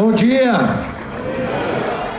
Bom dia!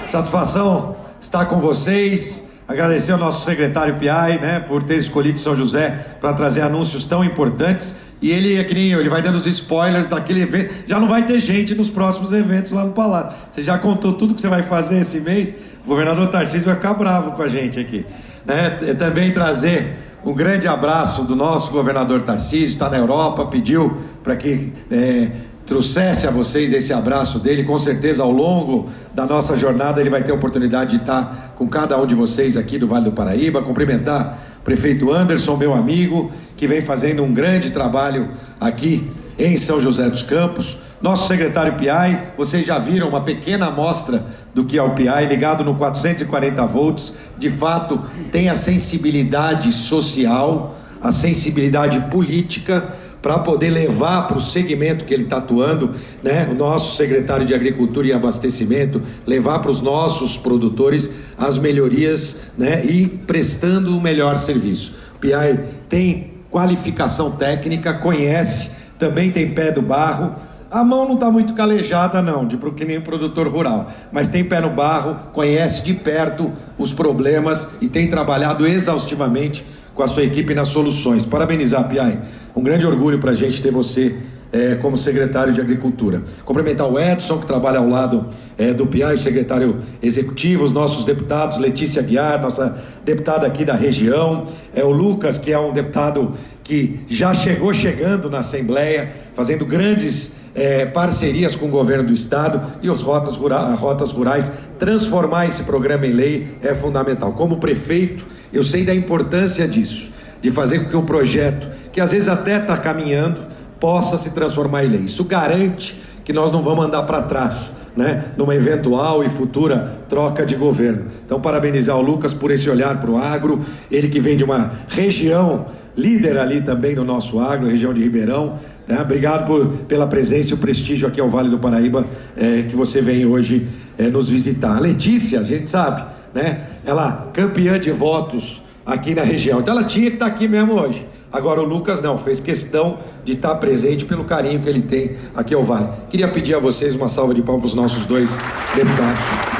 Satisfação estar com vocês. Agradecer ao nosso secretário Piai, né, por ter escolhido São José para trazer anúncios tão importantes. E ele é que nem eu, ele vai dando os spoilers daquele evento. Já não vai ter gente nos próximos eventos lá no Palácio. Você já contou tudo que você vai fazer esse mês? O governador Tarcísio vai ficar bravo com a gente aqui. Né? Também trazer um grande abraço do nosso governador Tarcísio, está na Europa, pediu para que é, trouxesse a vocês esse abraço dele. Com certeza, ao longo da nossa jornada, ele vai ter a oportunidade de estar com cada um de vocês aqui do Vale do Paraíba, cumprimentar o prefeito Anderson, meu amigo, que vem fazendo um grande trabalho aqui em São José dos Campos. Nosso secretário PI, vocês já viram uma pequena amostra do que é o PI, ligado no 440 volts, de fato tem a sensibilidade social, a sensibilidade política para poder levar para o segmento que ele está atuando, né, o nosso secretário de Agricultura e Abastecimento, levar para os nossos produtores as melhorias né, e prestando o melhor serviço. O PI tem qualificação técnica, conhece, também tem pé do barro. A mão não está muito calejada, não, de que nem produtor rural, mas tem pé no barro, conhece de perto os problemas e tem trabalhado exaustivamente com a sua equipe nas soluções. Parabenizar, Piai. Um grande orgulho para a gente ter você é, como secretário de Agricultura. Cumprimentar o Edson, que trabalha ao lado é, do Piai, secretário executivo, os nossos deputados, Letícia Guiar, nossa deputada aqui da região, é o Lucas, que é um deputado que já chegou chegando na Assembleia, fazendo grandes é, parcerias com o governo do estado e os rotas, rura, rotas rurais. Transformar esse programa em lei é fundamental. Como prefeito, eu sei da importância disso, de fazer com que um projeto, que às vezes até está caminhando, possa se transformar em lei. Isso garante que nós não vamos andar para trás, né? Numa eventual e futura troca de governo. Então, parabenizar o Lucas por esse olhar para o agro, ele que vem de uma região líder ali também no nosso agro, região de Ribeirão. Né? Obrigado por, pela presença e o prestígio aqui ao Vale do Paraíba é, que você vem hoje é, nos visitar. A Letícia, a gente sabe, né? Ela campeã de votos aqui na região. Então ela tinha que estar aqui mesmo hoje. Agora o Lucas não, fez questão de estar presente pelo carinho que ele tem aqui ao Vale. Queria pedir a vocês uma salva de palmas para os nossos dois deputados.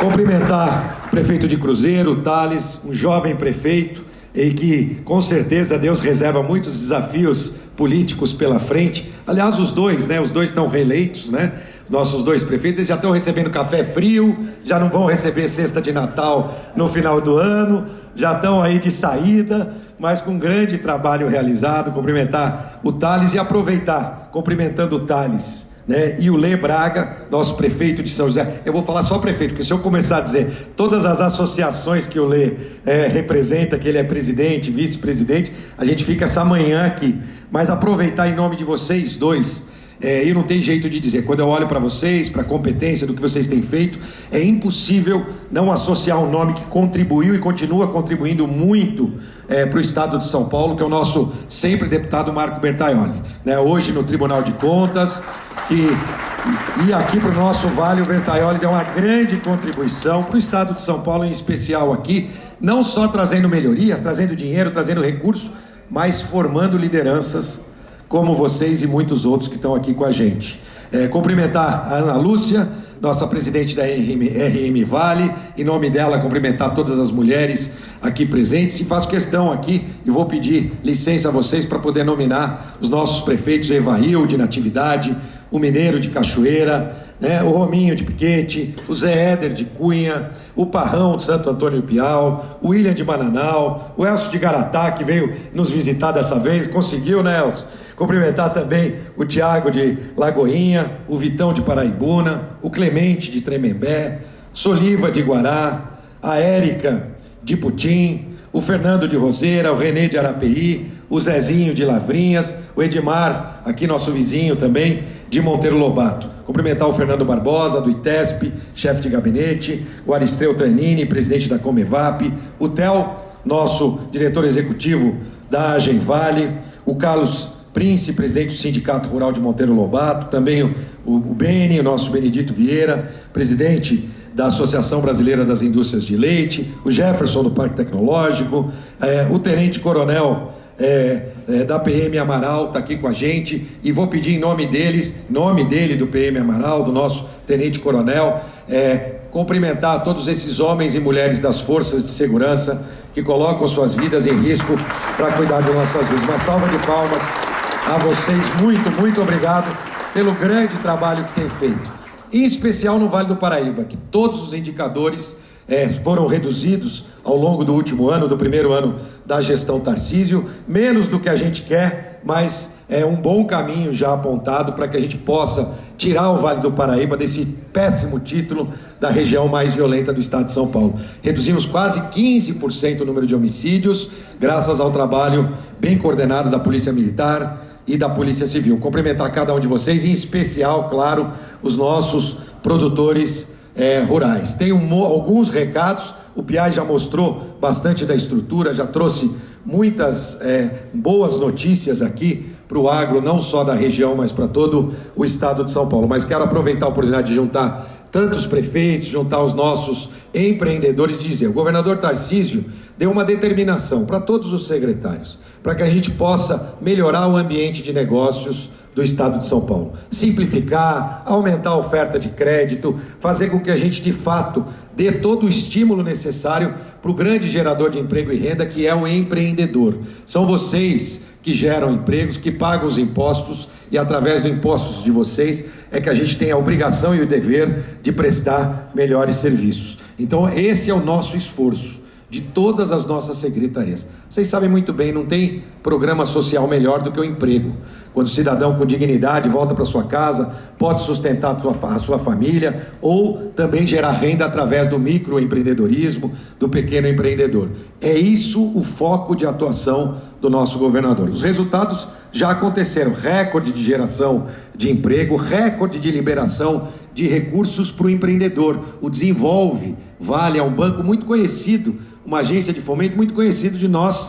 Cumprimentar o prefeito de Cruzeiro, Thales, um jovem prefeito, e que com certeza Deus reserva muitos desafios políticos pela frente. Aliás, os dois, né? Os dois estão reeleitos, né? Os nossos dois prefeitos eles já estão recebendo café frio, já não vão receber cesta de Natal no final do ano, já estão aí de saída, mas com grande trabalho realizado. Cumprimentar o Thales e aproveitar, cumprimentando o Thales né? E o Lê Braga, nosso prefeito de São José. Eu vou falar só prefeito, porque se eu começar a dizer todas as associações que o Lê é, representa, que ele é presidente, vice-presidente, a gente fica essa manhã aqui. Mas aproveitar em nome de vocês dois. É, e não tem jeito de dizer. Quando eu olho para vocês, para a competência do que vocês têm feito, é impossível não associar um nome que contribuiu e continua contribuindo muito é, para o Estado de São Paulo, que é o nosso sempre deputado Marco Bertaioli. Né? Hoje no Tribunal de Contas, e, aqui para o nosso Vale, o Bertaioli deu uma grande contribuição para o Estado de São Paulo, em especial aqui, não só trazendo melhorias, trazendo dinheiro, trazendo recursos, mas formando lideranças como vocês e muitos outros que estão aqui com a gente. É, cumprimentar a Ana Lúcia, nossa presidente da RM, RM Vale, em nome dela, cumprimentar todas as mulheres aqui presentes e faço questão aqui e vou pedir licença a vocês para poder nominar os nossos prefeitos Evail de Natividade, o Mineiro de Cachoeira, né, o Rominho de Piquete, o Zé Éder de Cunha, o Parrão de Santo Antônio Piau, o William de Bananal, o Elcio de Garatá, que veio nos visitar dessa vez, conseguiu, né, Elcio? Cumprimentar também o Tiago de Lagoinha, o Vitão de Paraibuna, o Clemente de Tremembé, Soliva de Guará, a Érica de Putim, o Fernando de Roseira, o Renê de Arapeí, o Zezinho de Lavrinhas, o Edmar, aqui nosso vizinho também, de Monteiro Lobato. Cumprimentar o Fernando Barbosa, do ITESP, chefe de gabinete, o Aristeu Tranini, presidente da Comevap, o Tel, nosso diretor executivo da Agenvale, o Carlos Prince, presidente do Sindicato Rural de Monteiro Lobato, também o, o, o Beni, o nosso Benedito Vieira, presidente da Associação Brasileira das Indústrias de Leite, o Jefferson do Parque Tecnológico, é, o Tenente Coronel é, é, da PM Amaral está aqui com a gente e vou pedir em nome deles, nome dele, do PM Amaral, do nosso Tenente Coronel, é, cumprimentar todos esses homens e mulheres das forças de segurança que colocam suas vidas em risco para cuidar de nossas vidas. Uma salva de palmas a vocês, muito, muito obrigado pelo grande trabalho que têm feito. Em especial no Vale do Paraíba, que todos os indicadores é, foram reduzidos ao longo do último ano, do primeiro ano da gestão Tarcísio, menos do que a gente quer, mas é um bom caminho já apontado para que a gente possa tirar o Vale do Paraíba desse péssimo título da região mais violenta do estado de São Paulo. Reduzimos quase 15% o número de homicídios, graças ao trabalho bem coordenado da Polícia Militar e da Polícia Civil. Cumprimentar cada um de vocês, em especial, claro, os nossos produtores é, rurais. Tenho alguns recados, o Piai já mostrou bastante da estrutura, já trouxe muitas é, boas notícias aqui para o agro, não só da região, mas para todo o estado de São Paulo. Mas quero aproveitar a oportunidade de juntar tantos prefeitos, juntar os nossos empreendedores dizer: o governador Tarcísio deu uma determinação para todos os secretários, para que a gente possa melhorar o ambiente de negócios do estado de São Paulo. Simplificar, aumentar a oferta de crédito, fazer com que a gente de fato dê todo o estímulo necessário para o grande gerador de emprego e renda que é o empreendedor. São vocês que geram empregos, que pagam os impostos e através dos impostos de vocês é que a gente tem a obrigação e o dever de prestar melhores serviços. Então, esse é o nosso esforço de todas as nossas secretarias. Vocês sabem muito bem, não tem programa social melhor do que o emprego. Quando o cidadão com dignidade volta para sua casa, pode sustentar a sua família ou também gerar renda através do microempreendedorismo, do pequeno empreendedor. É isso o foco de atuação do nosso governador. Os resultados já aconteceram: recorde de geração de emprego, recorde de liberação de recursos para o empreendedor. O Desenvolve Vale é um banco muito conhecido uma agência de fomento muito conhecido de nós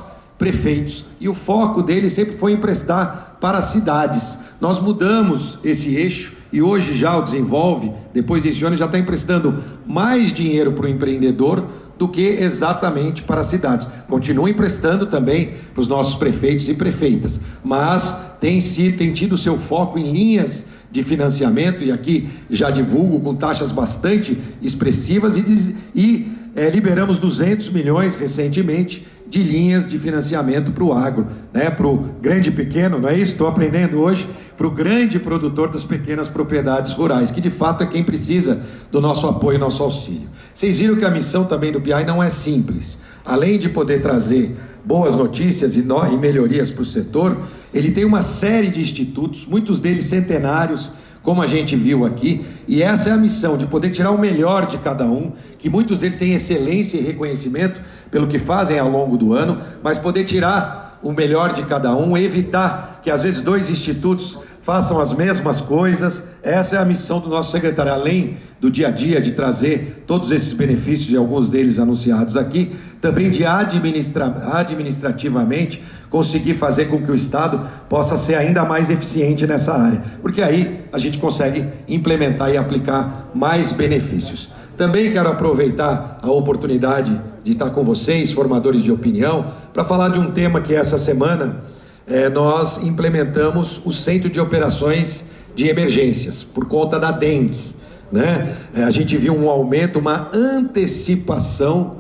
prefeitos. E o foco dele sempre foi emprestar para as cidades. Nós mudamos esse eixo e hoje já o desenvolve, depois desse ano já está emprestando mais dinheiro para o empreendedor do que exatamente para as cidades. Continua emprestando também para os nossos prefeitos e prefeitas, mas tem, sido, tem tido seu foco em linhas de financiamento, e aqui já divulgo com taxas bastante expressivas, e, e é, liberamos 200 milhões recentemente de linhas de financiamento para o agro, né? para o grande e pequeno, não é isso? Estou aprendendo hoje, para o grande produtor das pequenas propriedades rurais, que de fato é quem precisa do nosso apoio e nosso auxílio. Vocês viram que a missão também do PI não é simples. Além de poder trazer boas notícias e, no, e melhorias para o setor, ele tem uma série de institutos, muitos deles centenários, como a gente viu aqui, e essa é a missão de poder tirar o melhor de cada um, que muitos deles têm excelência e reconhecimento pelo que fazem ao longo do ano, mas poder tirar o melhor de cada um, evitar que às vezes dois institutos façam as mesmas coisas. Essa é a missão do nosso secretário, além do dia a dia de trazer todos esses benefícios e alguns deles anunciados aqui, também de administra administrativamente conseguir fazer com que o Estado possa ser ainda mais eficiente nessa área, porque aí a gente consegue implementar e aplicar mais benefícios. Também quero aproveitar a oportunidade de estar com vocês, formadores de opinião, para falar de um tema que essa semana é, nós implementamos o Centro de Operações de Emergências, por conta da dengue. Né? É, a gente viu um aumento, uma antecipação,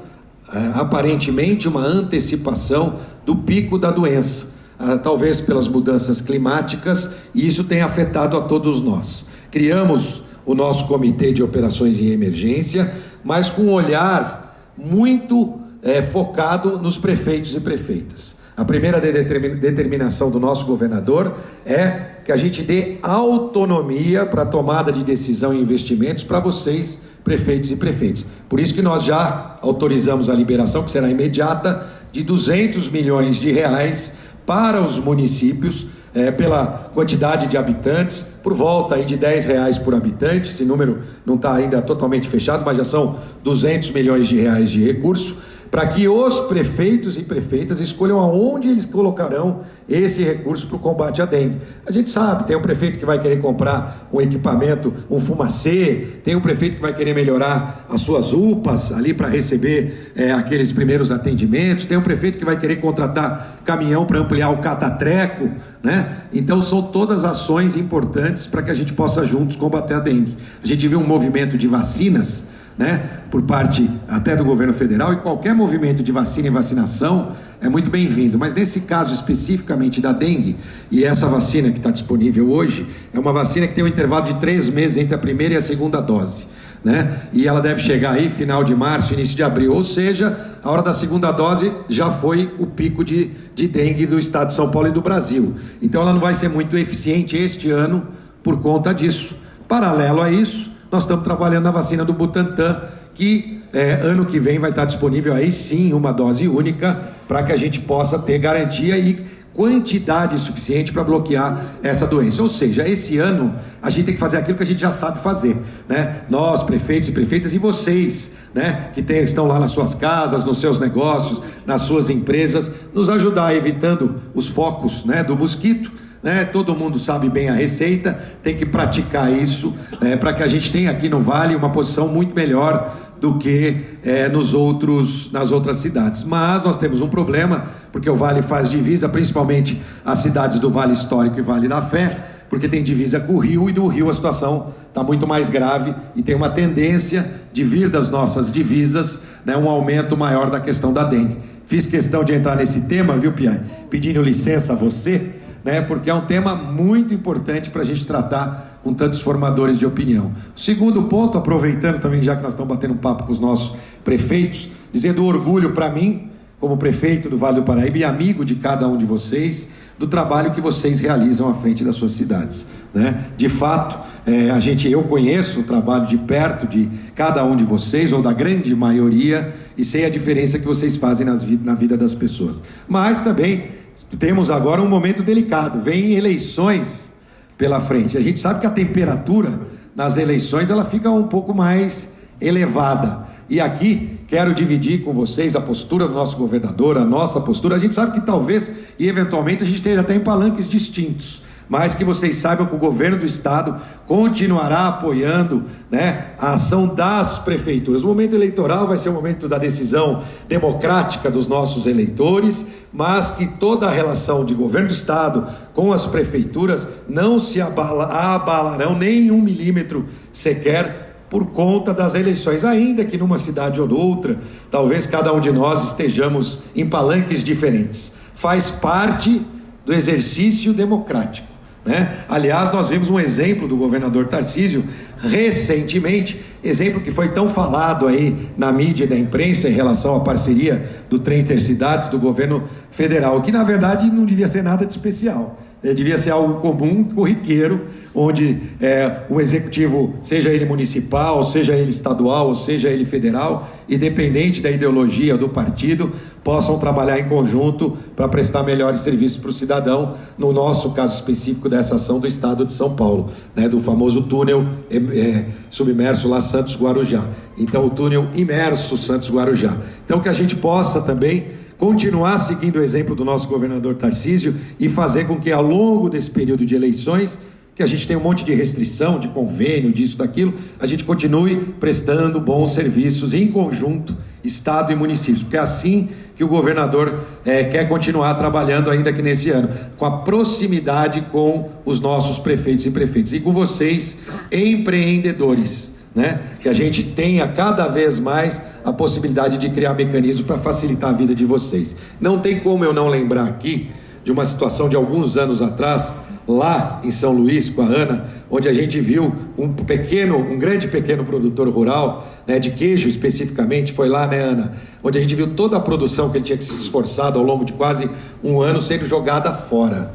é, aparentemente uma antecipação do pico da doença, ah, talvez pelas mudanças climáticas, e isso tem afetado a todos nós. Criamos o nosso Comitê de Operações em Emergência, mas com um olhar muito é, focado nos prefeitos e prefeitas. A primeira determinação do nosso governador é que a gente dê autonomia para tomada de decisão e investimentos para vocês, prefeitos e prefeitas. Por isso que nós já autorizamos a liberação, que será imediata, de 200 milhões de reais para os municípios é, pela quantidade de habitantes, por volta aí de 10 reais por habitante, esse número não está ainda totalmente fechado, mas já são 200 milhões de reais de recurso, para que os prefeitos e prefeitas escolham aonde eles colocarão esse recurso para o combate à dengue. A gente sabe, tem um prefeito que vai querer comprar um equipamento, um fumacê, tem um prefeito que vai querer melhorar as suas UPAs ali para receber é, aqueles primeiros atendimentos, tem um prefeito que vai querer contratar caminhão para ampliar o catatreco, né? Então são todas ações importantes para que a gente possa juntos combater a dengue. A gente viu um movimento de vacinas né, por parte até do governo federal, e qualquer movimento de vacina e vacinação é muito bem-vindo. Mas nesse caso especificamente da dengue, e essa vacina que está disponível hoje, é uma vacina que tem um intervalo de três meses entre a primeira e a segunda dose. Né? E ela deve chegar aí final de março, início de abril, ou seja, a hora da segunda dose já foi o pico de, de dengue do estado de São Paulo e do Brasil. Então ela não vai ser muito eficiente este ano por conta disso. Paralelo a isso, nós estamos trabalhando na vacina do Butantan, que é, ano que vem vai estar disponível aí sim uma dose única para que a gente possa ter garantia e quantidade suficiente para bloquear essa doença. Ou seja, esse ano a gente tem que fazer aquilo que a gente já sabe fazer, né? Nós, prefeitos e prefeitas, e vocês, né? Que tem, estão lá nas suas casas, nos seus negócios, nas suas empresas, nos ajudar evitando os focos, né? Do mosquito né? Todo mundo sabe bem a receita, tem que praticar isso né? para que a gente tenha aqui no Vale uma posição muito melhor do que é, nos outros, nas outras cidades. Mas nós temos um problema, porque o Vale faz divisa, principalmente as cidades do Vale Histórico e Vale da Fé, porque tem divisa com o Rio e do Rio a situação está muito mais grave e tem uma tendência de vir das nossas divisas né, um aumento maior da questão da dengue. Fiz questão de entrar nesse tema, viu, Piai? Pedindo licença a você né? Porque é um tema muito importante para a gente tratar com tantos formadores de opinião. Segundo ponto, aproveitando também, já que nós estamos batendo um papo com os nossos prefeitos, dizendo orgulho para mim, como prefeito do Vale do Paraíba e amigo de cada um de vocês, do trabalho que vocês realizam à frente das suas cidades. Né? De fato, é, a gente, eu conheço o trabalho de perto de cada um de vocês, ou da grande maioria, e sei a diferença que vocês fazem nas, na vida das pessoas. Mas também temos agora um momento delicado, vem eleições pela frente. A gente sabe que a temperatura nas eleições ela fica um pouco mais elevada. E aqui quero dividir com vocês a postura do nosso governador, a nossa postura. A gente sabe que talvez e eventualmente a gente esteja até em palanques distintos mas que vocês saibam que o governo do estado continuará apoiando né, a ação das prefeituras. O momento eleitoral vai ser o momento da decisão democrática dos nossos eleitores, mas que toda a relação de governo do estado com as prefeituras não se abala, abalarão nem um milímetro sequer por conta das eleições, ainda que numa cidade ou noutra, talvez cada um de nós estejamos em palanques diferentes. Faz parte do exercício democrático. Né? Aliás, nós vimos um exemplo do governador Tarcísio recentemente, exemplo que foi tão falado aí na mídia e na imprensa em relação à parceria do trem intercidades do governo federal, que na verdade não devia ser nada de especial. É, devia ser algo comum, corriqueiro, onde é, o executivo, seja ele municipal, seja ele estadual, seja ele federal, independente da ideologia do partido, possam trabalhar em conjunto para prestar melhores serviços para o cidadão, no nosso caso específico dessa ação do Estado de São Paulo, né, do famoso túnel é, é, submerso lá Santos Guarujá. Então, o túnel imerso Santos Guarujá. Então, que a gente possa também continuar seguindo o exemplo do nosso governador Tarcísio e fazer com que ao longo desse período de eleições, que a gente tem um monte de restrição, de convênio, disso, daquilo, a gente continue prestando bons serviços em conjunto, Estado e municípios, porque é assim que o governador é, quer continuar trabalhando ainda que nesse ano, com a proximidade com os nossos prefeitos e prefeitas. E com vocês, empreendedores né? Que a gente tenha cada vez mais a possibilidade de criar mecanismos para facilitar a vida de vocês. Não tem como eu não lembrar aqui de uma situação de alguns anos atrás, lá em São Luís, com a Ana, onde a gente viu um pequeno, um grande pequeno produtor rural, né, de queijo especificamente, foi lá, né, Ana? Onde a gente viu toda a produção que ele tinha que se esforçado ao longo de quase um ano sendo jogada fora.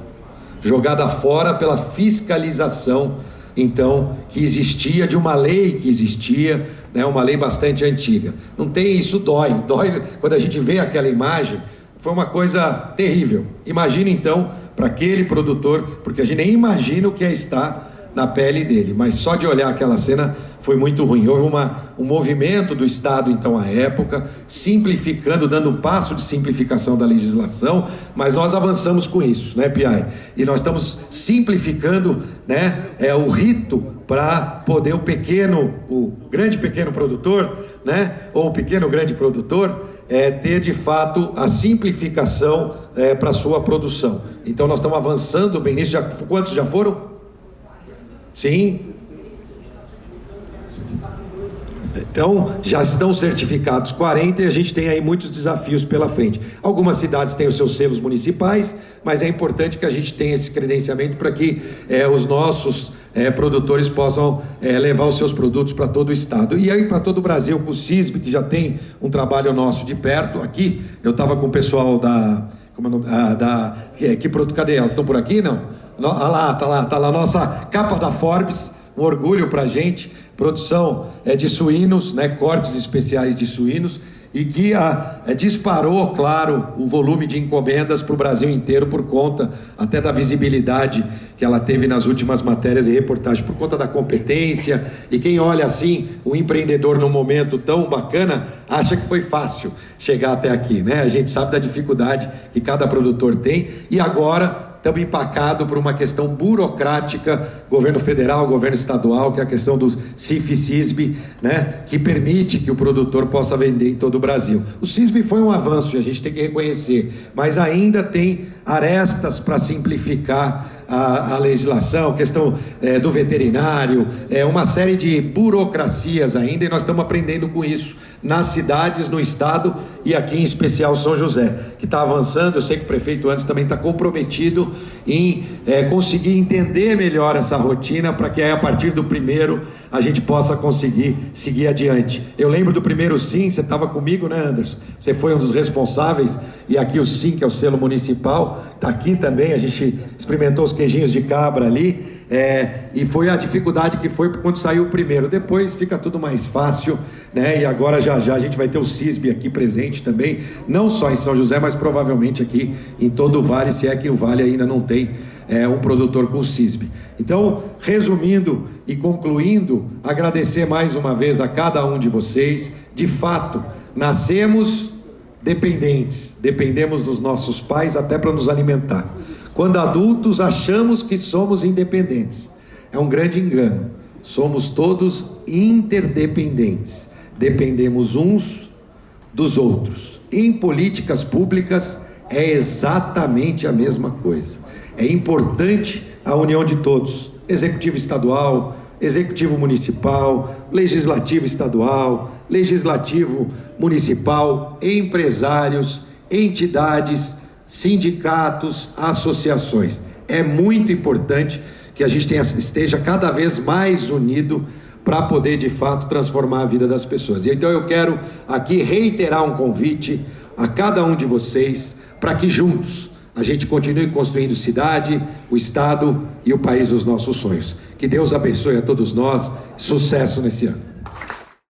Jogada fora pela fiscalização então, que existia de uma lei que existia, né, uma lei bastante antiga. Não tem isso dói, dói quando a gente vê aquela imagem, foi uma coisa terrível. Imagina então para aquele produtor, porque a gente nem imagina o que é estar na pele dele. Mas só de olhar aquela cena foi muito ruim. Houve uma, um movimento do Estado, então, à época, simplificando, dando um passo de simplificação da legislação, mas nós avançamos com isso, né, Piai? E nós estamos simplificando né, é, o rito para poder o pequeno, o grande pequeno produtor, né, ou o pequeno grande produtor, é, ter de fato a simplificação é, para sua produção. Então nós estamos avançando bem nisso. Já, quantos já foram? Sim. Então, já estão certificados 40 e a gente tem aí muitos desafios pela frente. Algumas cidades têm os seus selos municipais, mas é importante que a gente tenha esse credenciamento para que é, os nossos é, produtores possam é, levar os seus produtos para todo o estado. E aí para todo o Brasil, com o CISB, que já tem um trabalho nosso de perto. Aqui, eu estava com o pessoal da. Como é o nome? Ah, da que, que produto? Cadê elas? Estão por aqui? Não? Ah lá, tá lá, tá lá. Nossa capa da Forbes, um orgulho para gente. Produção é, de suínos, né, cortes especiais de suínos e que a, é, disparou, claro, o volume de encomendas para o Brasil inteiro por conta até da visibilidade que ela teve nas últimas matérias e reportagens, por conta da competência. E quem olha assim, o empreendedor num momento tão bacana, acha que foi fácil chegar até aqui, né? A gente sabe da dificuldade que cada produtor tem e agora estamos empacados por uma questão burocrática, governo federal, governo estadual, que é a questão do CIF e CISB, né, que permite que o produtor possa vender em todo o Brasil. O CISB foi um avanço, a gente tem que reconhecer, mas ainda tem arestas para simplificar a, a, legislação, questão é, do veterinário, é uma série de burocracias ainda, e nós estamos aprendendo com isso nas cidades, no estado e aqui em especial São José, que está avançando. Eu sei que o prefeito antes também está comprometido em é, conseguir entender melhor essa rotina para que aí, a partir do primeiro a gente possa conseguir seguir adiante. Eu lembro do primeiro sim, você estava comigo, né, Anderson? Você foi um dos responsáveis, e aqui o sim, que é o selo municipal, está aqui também. A gente experimentou os queijinhos de cabra ali. É, e foi a dificuldade que foi quando saiu o primeiro. Depois fica tudo mais fácil, né? E agora já já a gente vai ter o CISB aqui presente também, não só em São José, mas provavelmente aqui em todo o Vale, se é que o Vale ainda não tem é, um produtor com CISB. Então, resumindo e concluindo, agradecer mais uma vez a cada um de vocês. De fato, nascemos dependentes, dependemos dos nossos pais até para nos alimentar. Quando adultos, achamos que somos independentes. É um grande engano. Somos todos interdependentes. Dependemos uns dos outros. Em políticas públicas é exatamente a mesma coisa. É importante a união de todos: executivo estadual, executivo municipal, legislativo estadual, legislativo municipal, empresários, entidades sindicatos, associações. É muito importante que a gente tenha, esteja cada vez mais unido para poder de fato transformar a vida das pessoas. E então eu quero aqui reiterar um convite a cada um de vocês para que juntos a gente continue construindo cidade, o estado e o país dos nossos sonhos. Que Deus abençoe a todos nós. Sucesso nesse ano.